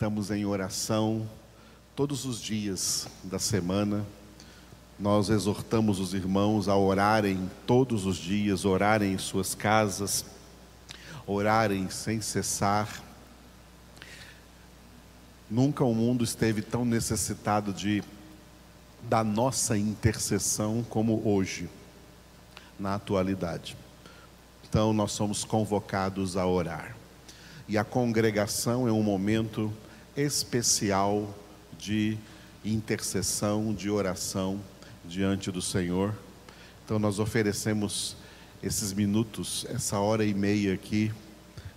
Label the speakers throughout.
Speaker 1: estamos em oração todos os dias da semana. Nós exortamos os irmãos a orarem todos os dias, orarem em suas casas, orarem sem cessar. Nunca o mundo esteve tão necessitado de da nossa intercessão como hoje, na atualidade. Então nós somos convocados a orar. E a congregação é um momento especial de intercessão, de oração diante do Senhor. Então nós oferecemos esses minutos, essa hora e meia aqui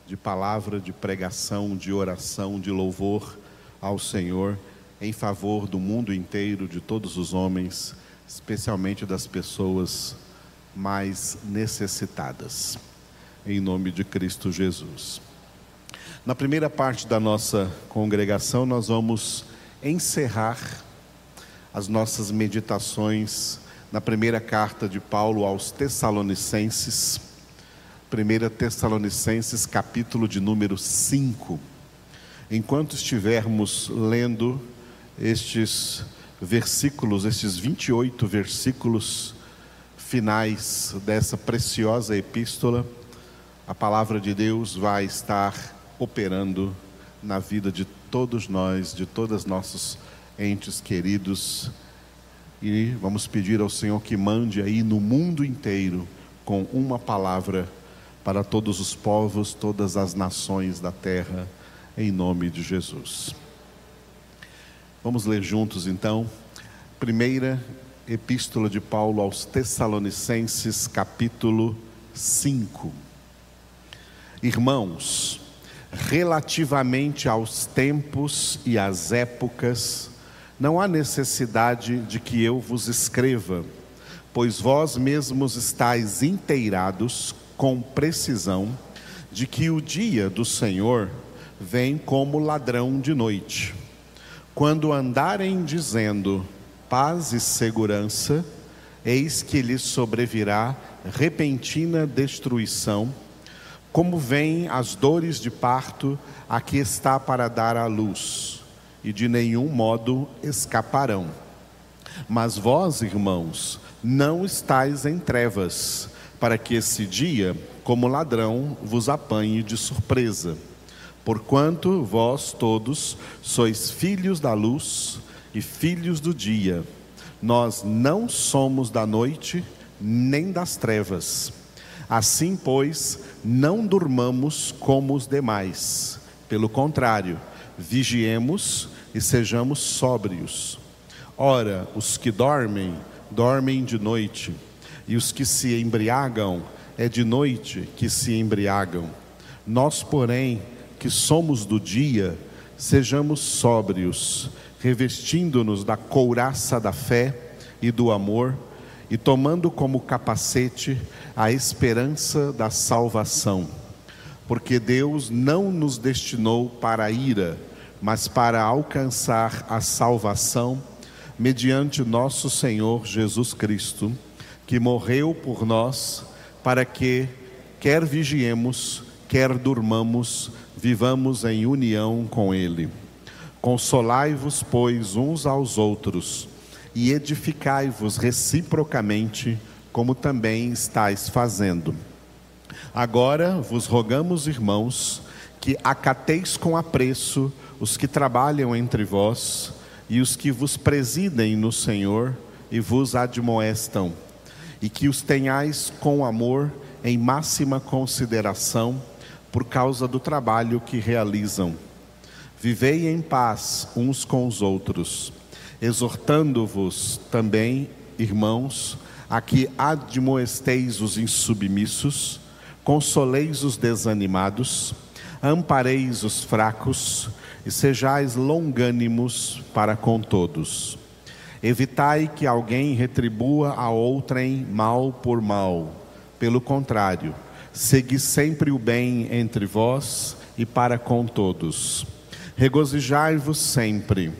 Speaker 1: de palavra, de pregação, de oração, de louvor ao Senhor em favor do mundo inteiro, de todos os homens, especialmente das pessoas mais necessitadas. Em nome de Cristo Jesus. Na primeira parte da nossa congregação, nós vamos encerrar as nossas meditações na primeira carta de Paulo aos Tessalonicenses, 1 Tessalonicenses, capítulo de número 5. Enquanto estivermos lendo estes versículos, estes 28 versículos finais dessa preciosa epístola, a palavra de Deus vai estar operando na vida de todos nós, de todos nossos entes queridos. E vamos pedir ao Senhor que mande aí no mundo inteiro com uma palavra para todos os povos, todas as nações da terra, em nome de Jesus. Vamos ler juntos então, primeira epístola de Paulo aos Tessalonicenses, capítulo 5. Irmãos, relativamente aos tempos e às épocas, não há necessidade de que eu vos escreva, pois vós mesmos estáis inteirados com precisão de que o dia do Senhor vem como ladrão de noite. Quando andarem dizendo paz e segurança, eis que lhes sobrevirá repentina destruição como vêm as dores de parto a que está para dar à luz, e de nenhum modo escaparão. Mas vós, irmãos, não estáis em trevas, para que esse dia, como ladrão, vos apanhe de surpresa. Porquanto vós todos sois filhos da luz e filhos do dia. Nós não somos da noite nem das trevas. Assim, pois, não durmamos como os demais. Pelo contrário, vigiemos e sejamos sóbrios. Ora, os que dormem, dormem de noite, e os que se embriagam, é de noite que se embriagam. Nós, porém, que somos do dia, sejamos sóbrios, revestindo-nos da couraça da fé e do amor e tomando como capacete a esperança da salvação. Porque Deus não nos destinou para a ira, mas para alcançar a salvação mediante nosso Senhor Jesus Cristo, que morreu por nós, para que, quer vigiemos, quer durmamos, vivamos em união com Ele. Consolai-vos, pois, uns aos outros e edificai-vos reciprocamente, como também estáis fazendo. Agora vos rogamos, irmãos, que acateis com apreço os que trabalham entre vós e os que vos presidem no Senhor e vos admoestam, e que os tenhais com amor em máxima consideração por causa do trabalho que realizam. Vivei em paz uns com os outros exortando-vos também, irmãos, a que admoesteis os insubmissos, consoleis os desanimados, ampareis os fracos e sejais longânimos para com todos. Evitai que alguém retribua a outrem mal por mal. Pelo contrário, segui sempre o bem entre vós e para com todos. Regozijai-vos sempre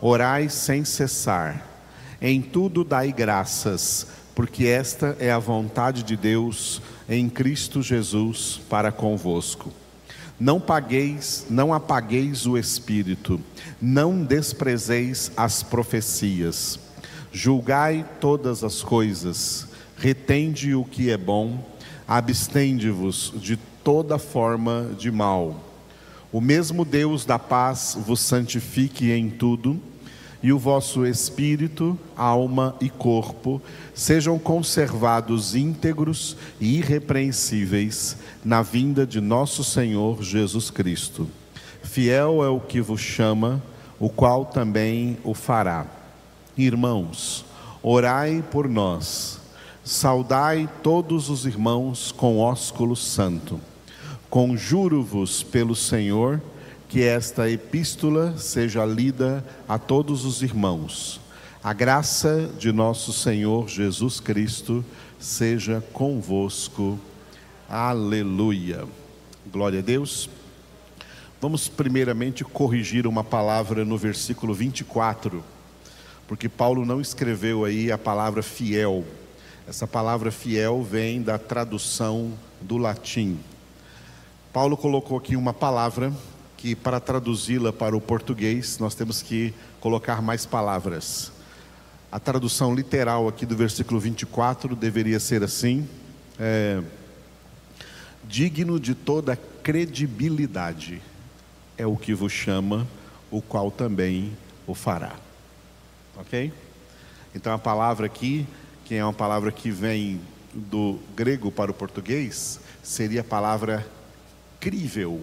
Speaker 1: Orai sem cessar. Em tudo dai graças, porque esta é a vontade de Deus em Cristo Jesus para convosco. Não pagueis, não apagueis o espírito, não desprezeis as profecias. Julgai todas as coisas, retende o que é bom, abstende-vos de toda forma de mal. O mesmo Deus da paz vos santifique em tudo, e o vosso espírito, alma e corpo sejam conservados íntegros e irrepreensíveis na vinda de nosso Senhor Jesus Cristo. Fiel é o que vos chama, o qual também o fará. Irmãos, orai por nós. Saudai todos os irmãos com ósculo santo. Conjuro-vos pelo Senhor que esta epístola seja lida a todos os irmãos. A graça de nosso Senhor Jesus Cristo seja convosco. Aleluia. Glória a Deus. Vamos primeiramente corrigir uma palavra no versículo 24, porque Paulo não escreveu aí a palavra fiel. Essa palavra fiel vem da tradução do latim. Paulo colocou aqui uma palavra que, para traduzi-la para o português, nós temos que colocar mais palavras. A tradução literal aqui do versículo 24 deveria ser assim: é, digno de toda credibilidade é o que vos chama, o qual também o fará. Ok? Então a palavra aqui, que é uma palavra que vem do grego para o português, seria a palavra crível.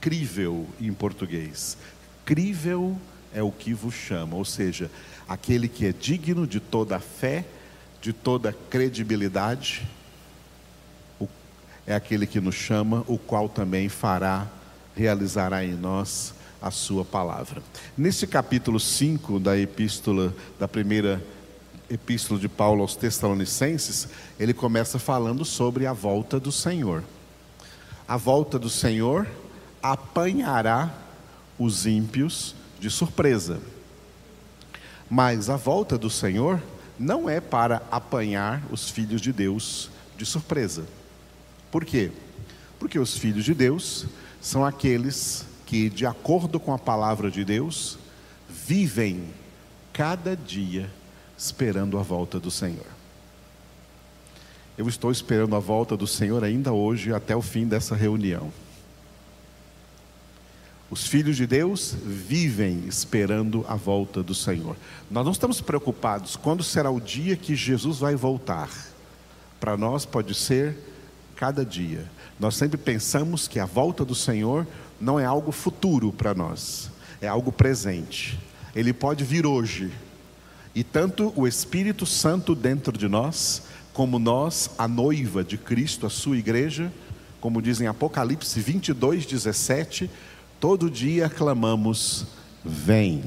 Speaker 1: Crível em português. Crível é o que vos chama, ou seja, aquele que é digno de toda fé, de toda credibilidade, é aquele que nos chama, o qual também fará, realizará em nós a sua palavra. Nesse capítulo 5 da epístola, da primeira epístola de Paulo aos Tessalonicenses, ele começa falando sobre a volta do Senhor a volta do Senhor apanhará os ímpios de surpresa. Mas a volta do Senhor não é para apanhar os filhos de Deus de surpresa. Por quê? Porque os filhos de Deus são aqueles que, de acordo com a palavra de Deus, vivem cada dia esperando a volta do Senhor. Eu estou esperando a volta do Senhor ainda hoje, até o fim dessa reunião. Os filhos de Deus vivem esperando a volta do Senhor. Nós não estamos preocupados quando será o dia que Jesus vai voltar. Para nós pode ser cada dia. Nós sempre pensamos que a volta do Senhor não é algo futuro para nós, é algo presente. Ele pode vir hoje. E tanto o Espírito Santo dentro de nós, como nós, a noiva de Cristo, a sua igreja, como diz em Apocalipse 22, 17, todo dia clamamos: Vem,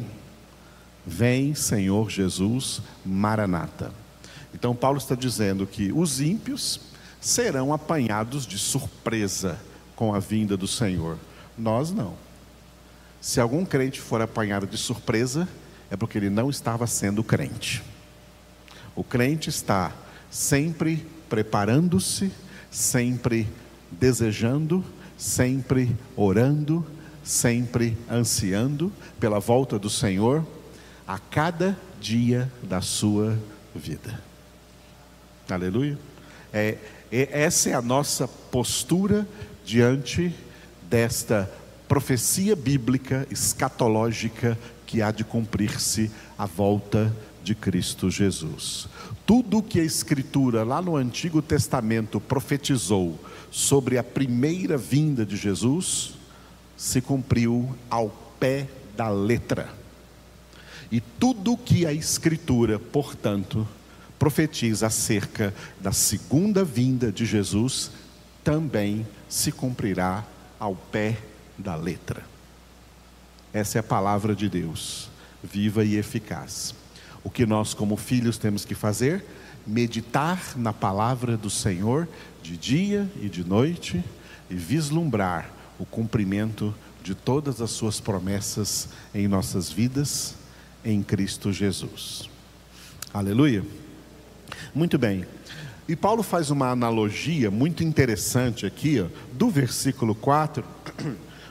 Speaker 1: vem, Senhor Jesus, Maranata. Então, Paulo está dizendo que os ímpios serão apanhados de surpresa com a vinda do Senhor. Nós não. Se algum crente for apanhado de surpresa, é porque ele não estava sendo crente. O crente está sempre preparando-se, sempre desejando, sempre orando, sempre ansiando pela volta do Senhor a cada dia da sua vida. Aleluia. É, é, essa é a nossa postura diante desta profecia bíblica escatológica que há de cumprir-se a volta de Cristo Jesus. Tudo o que a Escritura, lá no Antigo Testamento, profetizou sobre a primeira vinda de Jesus, se cumpriu ao pé da letra. E tudo o que a Escritura, portanto, profetiza acerca da segunda vinda de Jesus, também se cumprirá ao pé da letra. Essa é a palavra de Deus, viva e eficaz. O que nós, como filhos, temos que fazer? Meditar na palavra do Senhor de dia e de noite e vislumbrar o cumprimento de todas as suas promessas em nossas vidas em Cristo Jesus. Aleluia. Muito bem. E Paulo faz uma analogia muito interessante aqui, ó, do versículo 4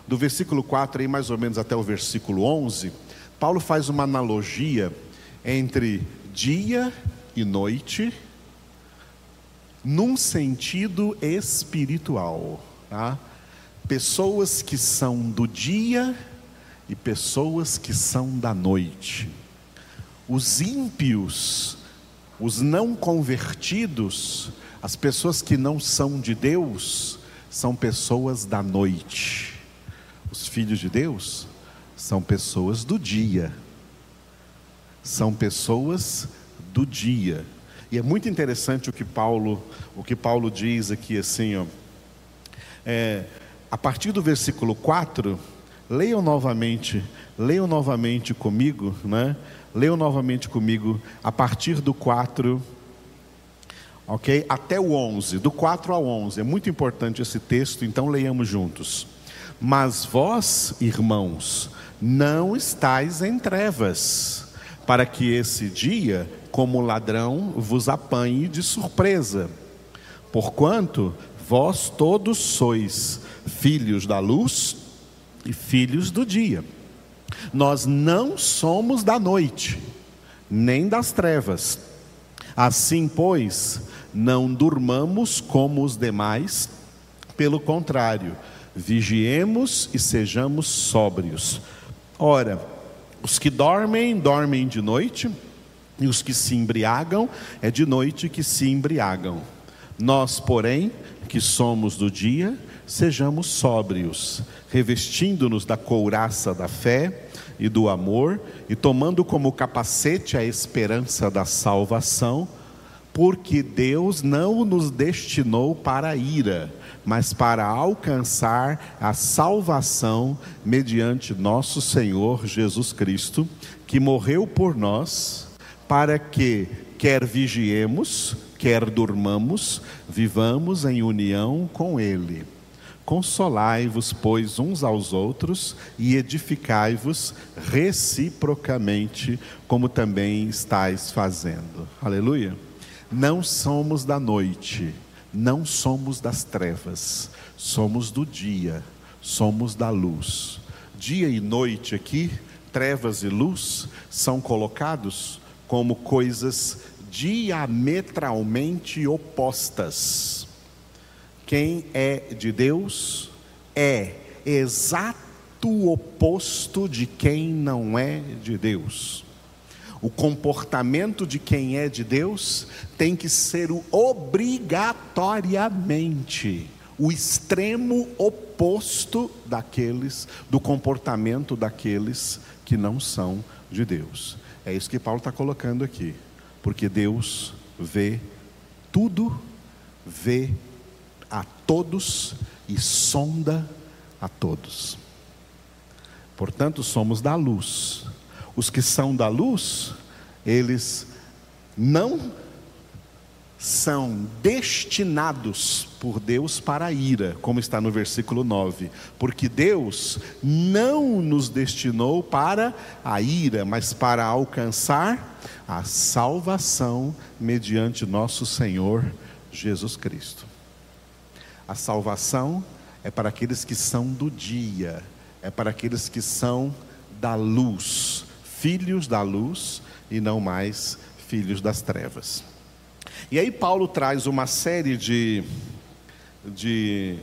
Speaker 1: do versículo 4 aí mais ou menos até o versículo 11, Paulo faz uma analogia entre dia e noite, num sentido espiritual. Tá? Pessoas que são do dia e pessoas que são da noite. Os ímpios, os não convertidos, as pessoas que não são de Deus, são pessoas da noite. Os filhos de Deus são pessoas do dia. São pessoas do dia. E é muito interessante o que Paulo, o que Paulo diz aqui assim, ó. É, a partir do versículo 4, leiam novamente, leiam novamente comigo, né? Leiam novamente comigo a partir do 4, ok? Até o 11, do 4 ao 11. É muito importante esse texto, então leiamos juntos. Mas vós, irmãos, não estáis em trevas, para que esse dia como ladrão vos apanhe de surpresa. Porquanto vós todos sois filhos da luz e filhos do dia. Nós não somos da noite, nem das trevas. Assim, pois, não durmamos como os demais, pelo contrário, vigiemos e sejamos sóbrios. Ora, os que dormem, dormem de noite e os que se embriagam, é de noite que se embriagam. Nós, porém, que somos do dia, sejamos sóbrios, revestindo-nos da couraça da fé e do amor, e tomando como capacete a esperança da salvação, porque Deus não nos destinou para a ira, mas para alcançar a salvação mediante nosso Senhor Jesus Cristo, que morreu por nós para que, quer vigiemos, quer durmamos, vivamos em união com Ele. Consolai-vos, pois, uns aos outros e edificai-vos reciprocamente, como também estáis fazendo. Aleluia. Não somos da noite, não somos das trevas, somos do dia, somos da luz. Dia e noite aqui, trevas e luz, são colocados como coisas diametralmente opostas. Quem é de Deus é exato oposto de quem não é de Deus. O comportamento de quem é de Deus tem que ser o obrigatoriamente o extremo oposto daqueles do comportamento daqueles que não são de Deus. É isso que Paulo está colocando aqui. Porque Deus vê tudo, vê a todos e sonda a todos. Portanto, somos da luz. Os que são da luz, eles não são destinados por Deus para a ira, como está no versículo 9, porque Deus não nos destinou para a ira, mas para alcançar a salvação mediante nosso Senhor Jesus Cristo. A salvação é para aqueles que são do dia, é para aqueles que são da luz, filhos da luz e não mais filhos das trevas. E aí Paulo traz uma série de, de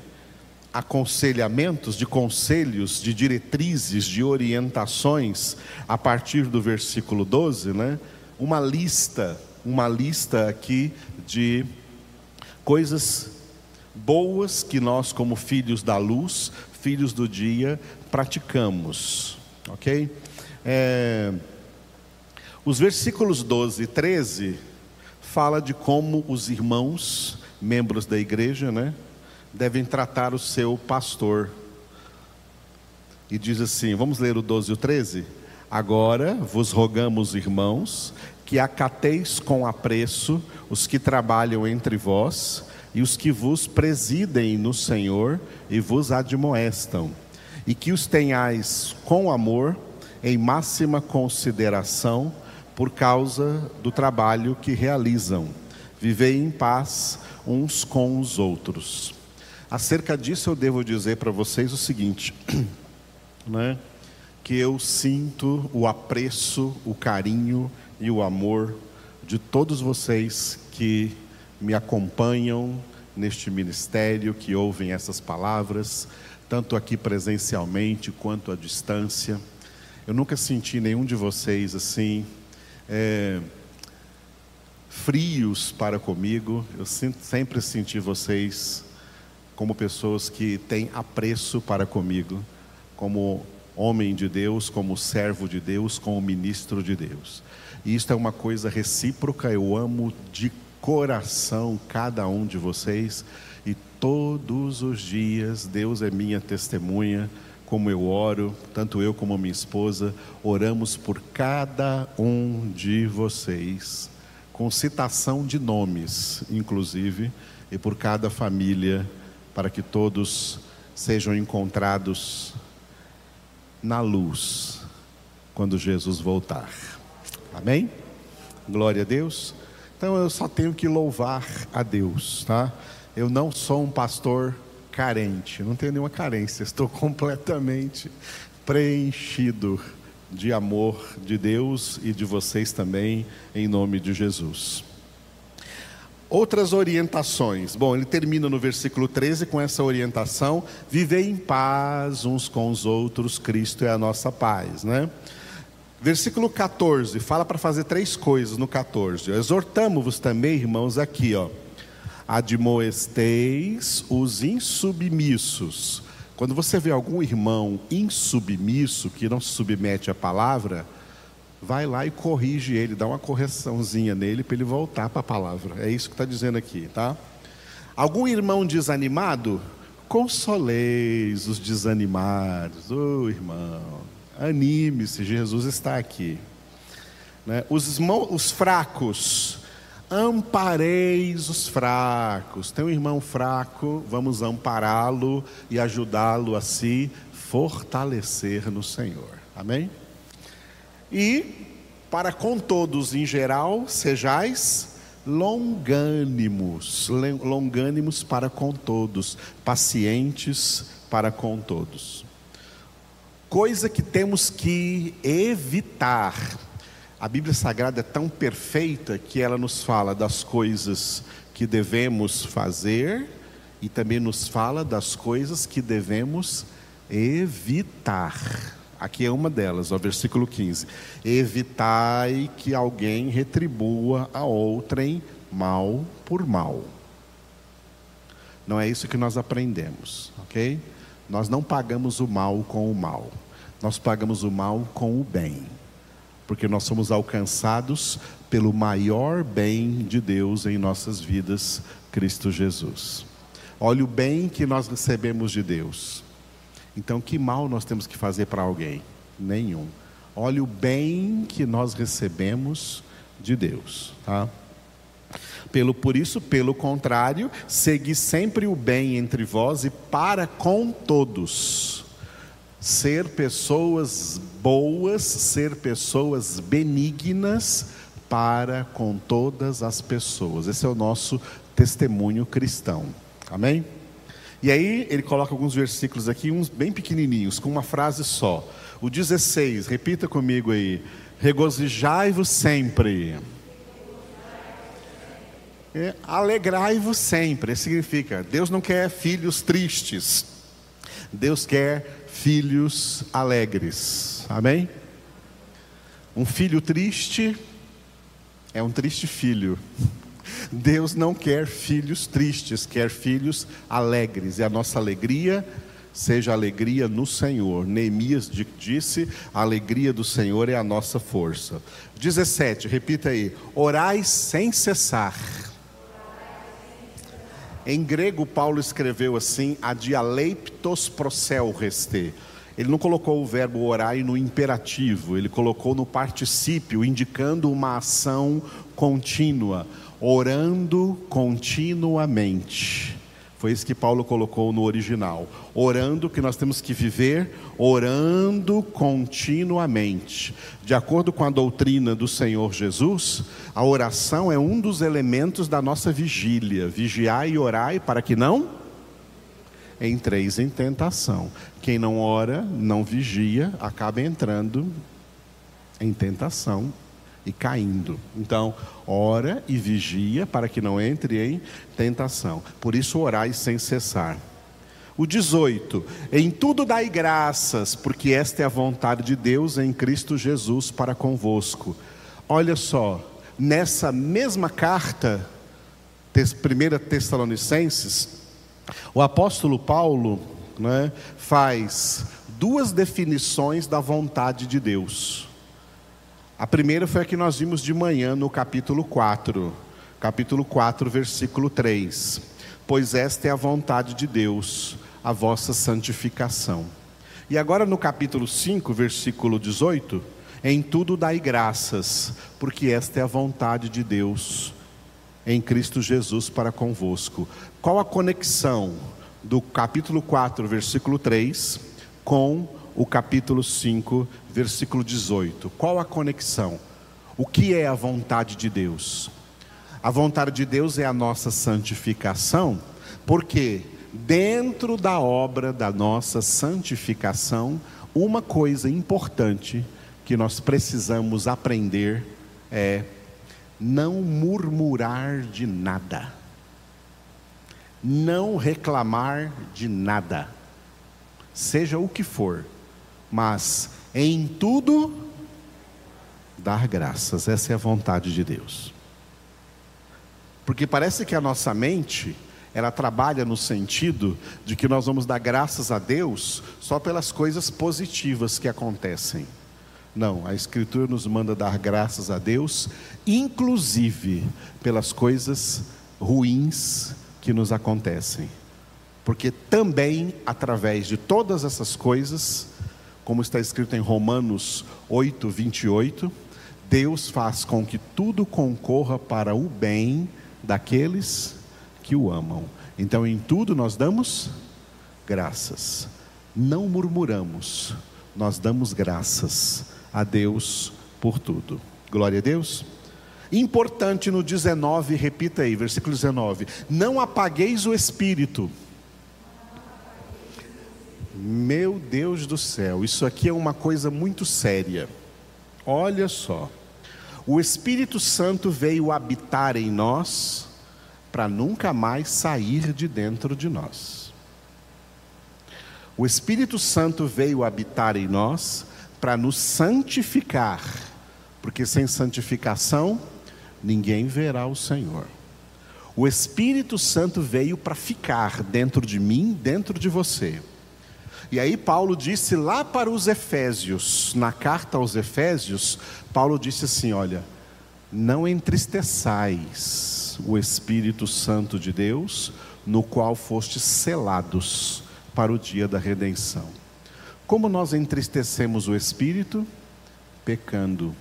Speaker 1: aconselhamentos, de conselhos, de diretrizes, de orientações, a partir do versículo 12, né? Uma lista, uma lista aqui de coisas boas que nós, como filhos da luz, filhos do dia, praticamos, ok? É, os versículos 12 e 13 fala de como os irmãos, membros da igreja, né, devem tratar o seu pastor. E diz assim: vamos ler o 12 e o 13? Agora vos rogamos, irmãos, que acateis com apreço os que trabalham entre vós e os que vos presidem no Senhor e vos admoestam, e que os tenhais com amor, em máxima consideração, por causa do trabalho que realizam. Vivei em paz uns com os outros. Acerca disso eu devo dizer para vocês o seguinte, né? Que eu sinto o apreço, o carinho e o amor de todos vocês que me acompanham neste ministério, que ouvem essas palavras, tanto aqui presencialmente quanto à distância. Eu nunca senti nenhum de vocês assim, é, frios para comigo. Eu sempre senti vocês como pessoas que têm apreço para comigo, como homem de Deus, como servo de Deus, como ministro de Deus. E isto é uma coisa recíproca, eu amo de coração cada um de vocês e todos os dias Deus é minha testemunha, como eu oro, tanto eu como minha esposa, oramos por cada um de vocês, com citação de nomes, inclusive, e por cada família, para que todos sejam encontrados na luz quando Jesus voltar. Amém? Glória a Deus. Então eu só tenho que louvar a Deus, tá? Eu não sou um pastor carente, não tenho nenhuma carência, estou completamente preenchido de amor de Deus e de vocês também, em nome de Jesus. Outras orientações. Bom, ele termina no versículo 13 com essa orientação: viver em paz uns com os outros, Cristo é a nossa paz, né? Versículo 14, fala para fazer três coisas no 14. Exortamo-vos também, irmãos, aqui, ó. Admoesteis os insubmissos. Quando você vê algum irmão insubmisso, que não se submete à palavra, vai lá e corrige ele, dá uma correçãozinha nele para ele voltar para a palavra. É isso que está dizendo aqui, tá? Algum irmão desanimado, consoleis os desanimados. Ô oh, irmão, Anime-se, Jesus está aqui. Né? Os, os fracos, ampareis os fracos. Tem um irmão fraco, vamos ampará-lo e ajudá-lo a se fortalecer no Senhor. Amém? E para com todos em geral, sejais longânimos, longânimos para com todos, pacientes para com todos coisa que temos que evitar. A Bíblia Sagrada é tão perfeita que ela nos fala das coisas que devemos fazer e também nos fala das coisas que devemos evitar. Aqui é uma delas, o versículo 15: Evitai que alguém retribua a outrem mal por mal. Não é isso que nós aprendemos, ok? Nós não pagamos o mal com o mal, nós pagamos o mal com o bem, porque nós somos alcançados pelo maior bem de Deus em nossas vidas, Cristo Jesus. Olha o bem que nós recebemos de Deus. Então, que mal nós temos que fazer para alguém? Nenhum. Olha o bem que nós recebemos de Deus, tá? Pelo, por isso, pelo contrário, segui sempre o bem entre vós e para com todos. Ser pessoas boas, ser pessoas benignas para com todas as pessoas. Esse é o nosso testemunho cristão. Amém? E aí ele coloca alguns versículos aqui, uns bem pequenininhos, com uma frase só. O 16, repita comigo aí. Regozijai-vos sempre. É, Alegrai-vos sempre, significa, Deus não quer filhos tristes, Deus quer filhos alegres, amém? Um filho triste é um triste filho, Deus não quer filhos tristes, quer filhos alegres, e a nossa alegria seja alegria no Senhor. Neemias disse: a alegria do Senhor é a nossa força. 17, repita aí: orai sem cessar. Em grego, Paulo escreveu assim: a dialeiptos proselreste. Ele não colocou o verbo orai no imperativo, ele colocou no particípio, indicando uma ação contínua, orando continuamente. Foi isso que Paulo colocou no original. Orando, que nós temos que viver orando continuamente. De acordo com a doutrina do Senhor Jesus, a oração é um dos elementos da nossa vigília. Vigiai e orai para que não entreis em tentação. Quem não ora, não vigia, acaba entrando em tentação e caindo. Então, ora e vigia para que não entre em tentação. Por isso, orai sem cessar. O 18: Em tudo dai graças, porque esta é a vontade de Deus em Cristo Jesus para convosco. Olha só, nessa mesma carta, 1 Tessalonicenses, o apóstolo Paulo né, faz duas definições da vontade de Deus. A primeira foi a que nós vimos de manhã no capítulo 4, capítulo 4, versículo 3. Pois esta é a vontade de Deus, a vossa santificação. E agora no capítulo 5, versículo 18, em tudo dai graças, porque esta é a vontade de Deus em Cristo Jesus para convosco. Qual a conexão do capítulo 4, versículo 3 com o capítulo 5, versículo 18? Qual a conexão? O que é a vontade de Deus? A vontade de Deus é a nossa santificação, porque dentro da obra da nossa santificação, uma coisa importante que nós precisamos aprender é não murmurar de nada, não reclamar de nada, seja o que for, mas em tudo dar graças, essa é a vontade de Deus. Porque parece que a nossa mente, ela trabalha no sentido de que nós vamos dar graças a Deus só pelas coisas positivas que acontecem. Não, a Escritura nos manda dar graças a Deus, inclusive pelas coisas ruins que nos acontecem. Porque também, através de todas essas coisas, como está escrito em Romanos 8, 28, Deus faz com que tudo concorra para o bem daqueles que o amam. Então, em tudo nós damos graças, não murmuramos, nós damos graças a Deus por tudo. Glória a Deus. Importante no 19, repita aí, versículo 19: Não apagueis o espírito. Meu Deus do céu, isso aqui é uma coisa muito séria. Olha só. O Espírito Santo veio habitar em nós para nunca mais sair de dentro de nós. O Espírito Santo veio habitar em nós para nos santificar, porque sem santificação ninguém verá o Senhor. O Espírito Santo veio para ficar dentro de mim, dentro de você. E aí Paulo disse lá para os Efésios, na carta aos Efésios, Paulo disse assim: olha, não entristeçais o Espírito Santo de Deus, no qual fostes selados para o dia da redenção. Como nós entristecemos o Espírito? Pecando.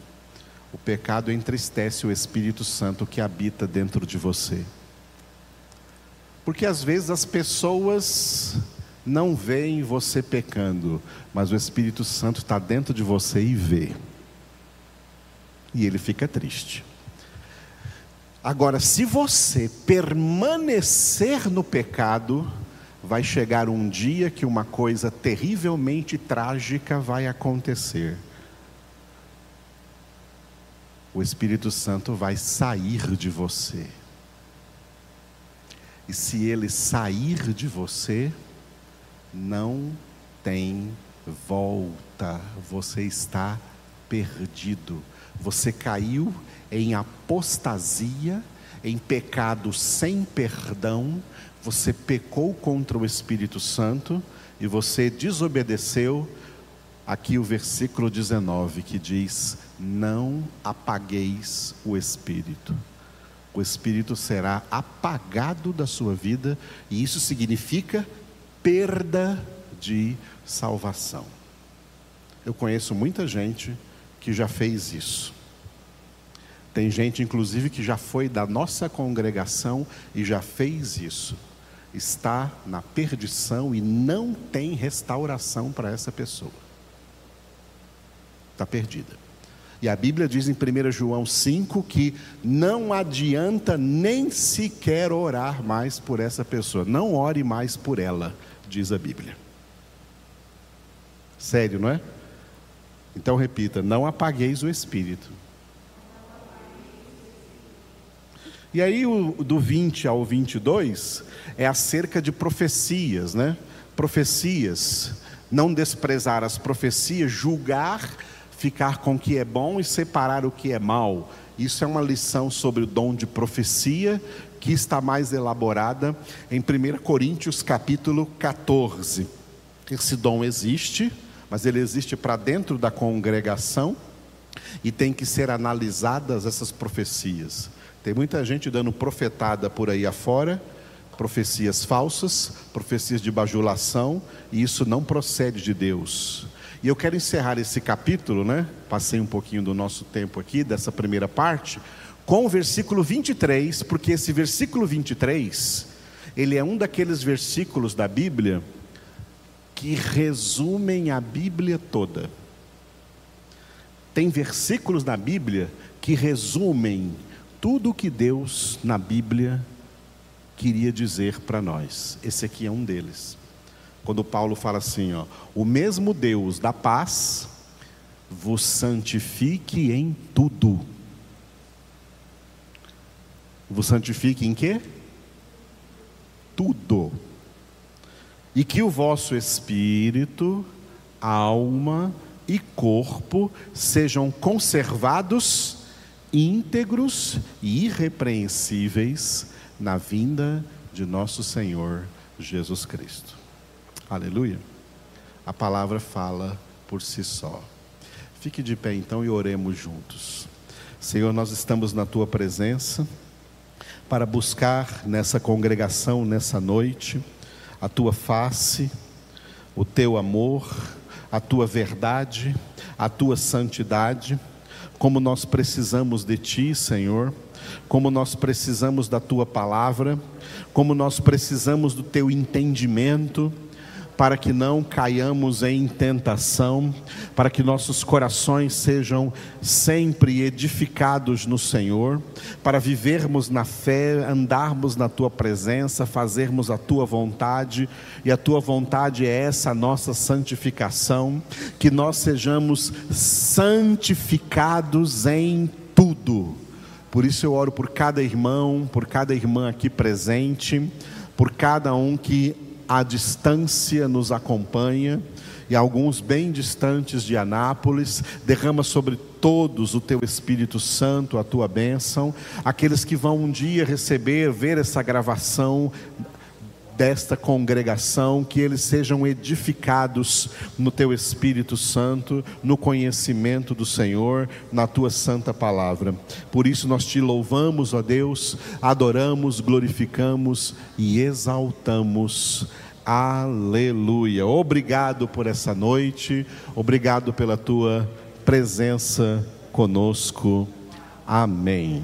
Speaker 1: O pecado entristece o Espírito Santo que habita dentro de você. Porque às vezes as pessoas não veem você pecando, mas o Espírito Santo está dentro de você e vê. E ele fica triste. Agora, se você permanecer no pecado, vai chegar um dia que uma coisa terrivelmente trágica vai acontecer. O Espírito Santo vai sair de você. E se ele sair de você, não tem volta, você está perdido. Você caiu em apostasia, em pecado sem perdão, você pecou contra o Espírito Santo e você desobedeceu. Aqui o versículo 19 que diz: Não apagueis o Espírito. O Espírito será apagado da sua vida, e isso significa perda de salvação. Eu conheço muita gente que já fez isso. Tem gente, inclusive, que já foi da nossa congregação e já fez isso está na perdição e não tem restauração para essa pessoa. Está perdida. E a Bíblia diz em 1 João 5 que não adianta nem sequer orar mais por essa pessoa. Não ore mais por ela. Diz a Bíblia. Sério, não é? Então repita: não apagueis o espírito. E aí, o, do 20 ao 22 é acerca de profecias, né? Profecias. Não desprezar as profecias, julgar, ficar com o que é bom e separar o que é mal. Isso é uma lição sobre o dom de profecia que está mais elaborada em 1 Coríntios capítulo 14. Esse dom existe, mas ele existe para dentro da congregação e tem que ser analisadas essas profecias. Tem muita gente dando profetada por aí afora, profecias falsas, profecias de bajulação, e isso não procede de Deus. E eu quero encerrar esse capítulo, né? Passei um pouquinho do nosso tempo aqui, dessa primeira parte, com o versículo 23, porque esse versículo 23, ele é um daqueles versículos da Bíblia que resumem a Bíblia toda. Tem versículos na Bíblia que resumem tudo o que Deus na Bíblia queria dizer para nós. Esse aqui é um deles. Quando Paulo fala assim, ó, o mesmo Deus da paz vos santifique em tudo. Vos santifique em quê? Tudo. E que o vosso espírito, alma e corpo sejam conservados íntegros e irrepreensíveis na vinda de nosso Senhor Jesus Cristo. Aleluia. A palavra fala por si só. Fique de pé então e oremos juntos. Senhor, nós estamos na tua presença para buscar nessa congregação, nessa noite, a tua face, o teu amor, a tua verdade, a tua santidade. Como nós precisamos de Ti, Senhor, como nós precisamos da Tua palavra, como nós precisamos do Teu entendimento, para que não caiamos em tentação, para que nossos corações sejam sempre edificados no Senhor, para vivermos na fé, andarmos na tua presença, fazermos a tua vontade, e a tua vontade é essa nossa santificação, que nós sejamos santificados em tudo. Por isso eu oro por cada irmão, por cada irmã aqui presente, por cada um que à distância nos acompanha, e alguns bem distantes de Anápolis, derrama sobre todos o teu Espírito Santo, a tua bênção, aqueles que vão um dia receber, ver essa gravação desta congregação, que eles sejam edificados no teu Espírito Santo, no conhecimento do Senhor, na tua santa palavra. Por isso nós te louvamos, ó Deus, adoramos, glorificamos e exaltamos. Aleluia. Obrigado por essa noite, obrigado pela tua presença conosco. Amém.